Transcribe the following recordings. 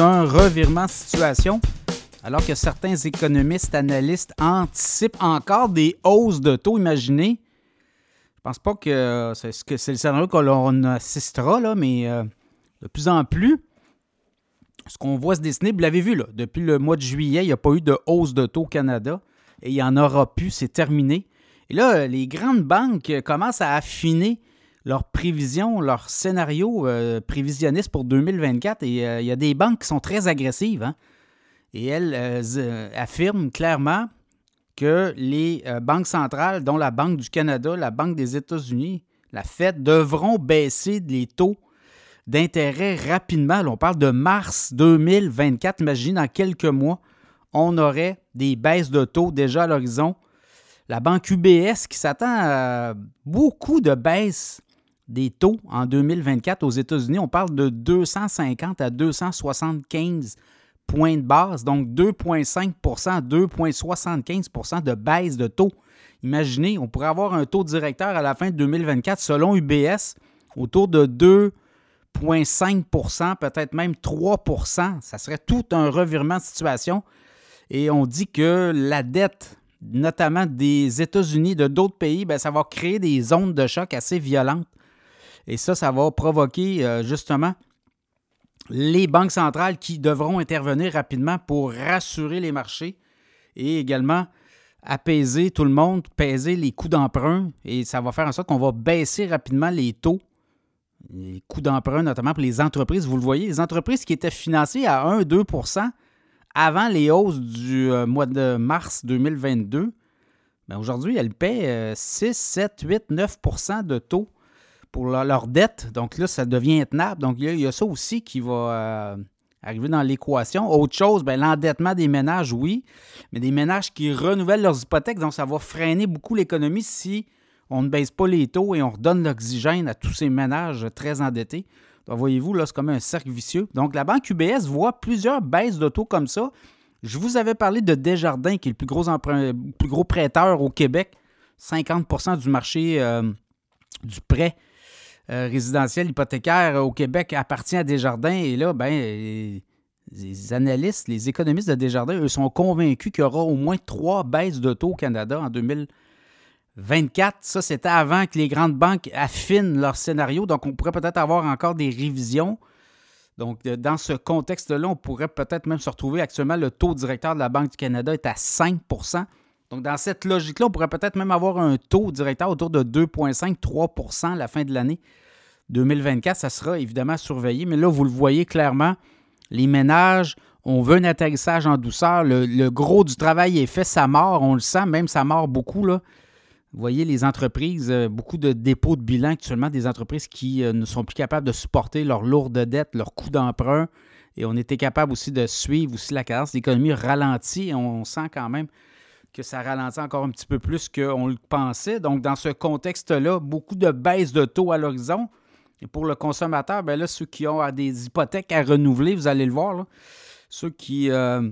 un revirement de situation. Alors que certains économistes, analystes anticipent encore des hausses de taux, imaginez. Je pense pas que c'est le scénario qu'on assistera, là, mais euh, de plus en plus, ce qu'on voit se dessiner, vous l'avez vu, là, depuis le mois de juillet, il n'y a pas eu de hausse de taux au Canada et il n'y en aura plus, c'est terminé. Et là, les grandes banques commencent à affiner leurs prévisions, leurs scénarios euh, prévisionnistes pour 2024. Et euh, il y a des banques qui sont très agressives. Hein. et elles euh, affirment clairement que les banques centrales, dont la Banque du Canada, la Banque des États-Unis, la Fed, devront baisser les taux d'intérêt rapidement. on parle de mars 2024. Imaginez, dans quelques mois, on aurait des baisses de taux déjà à l'horizon. La banque UBS qui s'attend à beaucoup de baisses des taux en 2024 aux États-Unis, on parle de 250 à 275 points de base, donc 2,5% 2,75% de baisse de taux. Imaginez, on pourrait avoir un taux directeur à la fin de 2024 selon UBS autour de 2,5% peut-être même 3% Ça serait tout un revirement de situation. Et on dit que la dette, notamment des États-Unis, de d'autres pays, bien, ça va créer des zones de choc assez violentes. Et ça, ça va provoquer euh, justement les banques centrales qui devront intervenir rapidement pour rassurer les marchés et également apaiser tout le monde, peser les coûts d'emprunt. Et ça va faire en sorte qu'on va baisser rapidement les taux, les coûts d'emprunt, notamment pour les entreprises. Vous le voyez, les entreprises qui étaient financées à 1-2% avant les hausses du euh, mois de mars 2022, ben aujourd'hui, elles paient 6, 7, 8, 9% de taux pour leur, dette. Donc là, ça devient intenable. Donc il y, a, ça aussi qui va euh, arriver dans l'équation. Autre chose, ben, l'endettement des ménages, oui, mais des ménages qui renouvellent leurs hypothèques, donc ça va freiner beaucoup l'économie si on ne baisse pas les taux et on redonne l'oxygène à tous ces ménages très endettés. Donc, voyez-vous, là, c'est comme un cercle vicieux. Donc, la banque UBS voit plusieurs baisses de taux comme ça. Je vous avais parlé de Desjardins, qui est le plus gros, plus gros prêteur au Québec. 50% du marché euh, du prêt euh, résidentiel hypothécaire au Québec appartient à Desjardins. Et là, ben, les analystes, les économistes de Desjardins, eux, sont convaincus qu'il y aura au moins trois baisses de taux au Canada en 2024. Ça, c'était avant que les grandes banques affinent leur scénario. Donc, on pourrait peut-être avoir encore des révisions. Donc, dans ce contexte-là, on pourrait peut-être même se retrouver actuellement, le taux directeur de la Banque du Canada est à 5 donc, dans cette logique-là, on pourrait peut-être même avoir un taux directeur autour de 2,5-3 à la fin de l'année 2024. Ça sera évidemment surveillé. Mais là, vous le voyez clairement, les ménages, on veut un atterrissage en douceur. Le, gros du travail est fait, ça mort, on le sent, même ça mort beaucoup. Là. Vous voyez, les entreprises, euh, beaucoup de dépôts de bilan actuellement, des entreprises qui euh, ne sont plus capables de supporter leurs lourdes dettes, leurs coûts d'emprunt. Et on était capable aussi de suivre aussi la cadence. L'économie ralentit et on sent quand même que ça ralentit encore un petit peu plus qu'on le pensait. Donc, dans ce contexte-là, beaucoup de baisse de taux à l'horizon. Et pour le consommateur, bien là, ceux qui ont des hypothèques à renouveler, vous allez le voir, ceux qui euh,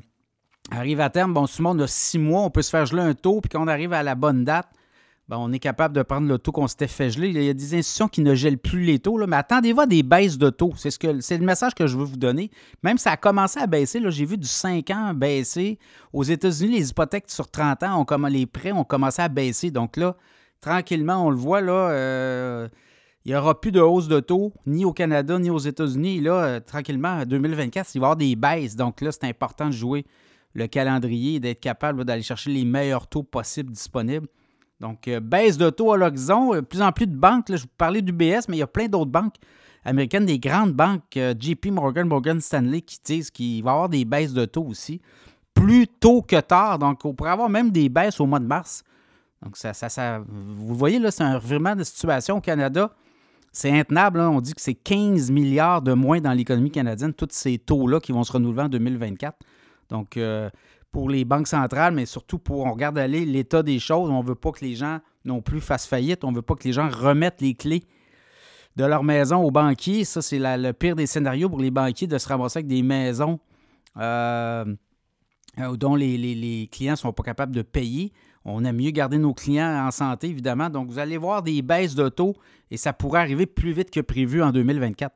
arrivent à terme, bon, souvent, on a six mois, on peut se faire geler un taux, puis quand on arrive à la bonne date, ben, on est capable de prendre le taux qu'on s'était fait geler. Il y a des institutions qui ne gèlent plus les taux, mais attendez-vous à des baisses de taux. C'est, ce le message que je veux vous donner. Même ça a commencé à baisser. J'ai vu du 5 ans baisser. Aux États-Unis, les hypothèques sur 30 ans, ont, les prêts ont commencé à baisser. Donc là, tranquillement, on le voit, euh, il n'y aura plus de hausse de taux, ni au Canada, ni aux États-Unis. Là, euh, tranquillement, en 2024, il va y avoir des baisses. Donc là, c'est important de jouer le calendrier et d'être capable d'aller chercher les meilleurs taux possibles disponibles. Donc, euh, baisse de taux à l'horizon. De plus en plus de banques, je vous parlais d'UBS, mais il y a plein d'autres banques américaines, des grandes banques, euh, JP Morgan, Morgan Stanley, qui disent qu'il va y avoir des baisses de taux aussi, plus tôt que tard. Donc, on pourrait avoir même des baisses au mois de mars. Donc, ça, ça, vous voyez, là, c'est un revirement de situation au Canada. C'est intenable. On dit que c'est 15 milliards de moins dans l'économie canadienne, tous ces taux-là qui vont se renouveler en 2024. Donc, euh, pour les banques centrales, mais surtout pour, on regarde aller l'état des choses. On ne veut pas que les gens non plus fassent faillite. On ne veut pas que les gens remettent les clés de leur maison aux banquiers. Ça, c'est le pire des scénarios pour les banquiers de se ramasser avec des maisons euh, euh, dont les, clients ne sont pas capables de payer. On aime mieux garder nos clients en santé, évidemment. Donc, vous allez voir des baisses de taux et ça pourrait arriver plus vite que prévu en 2024.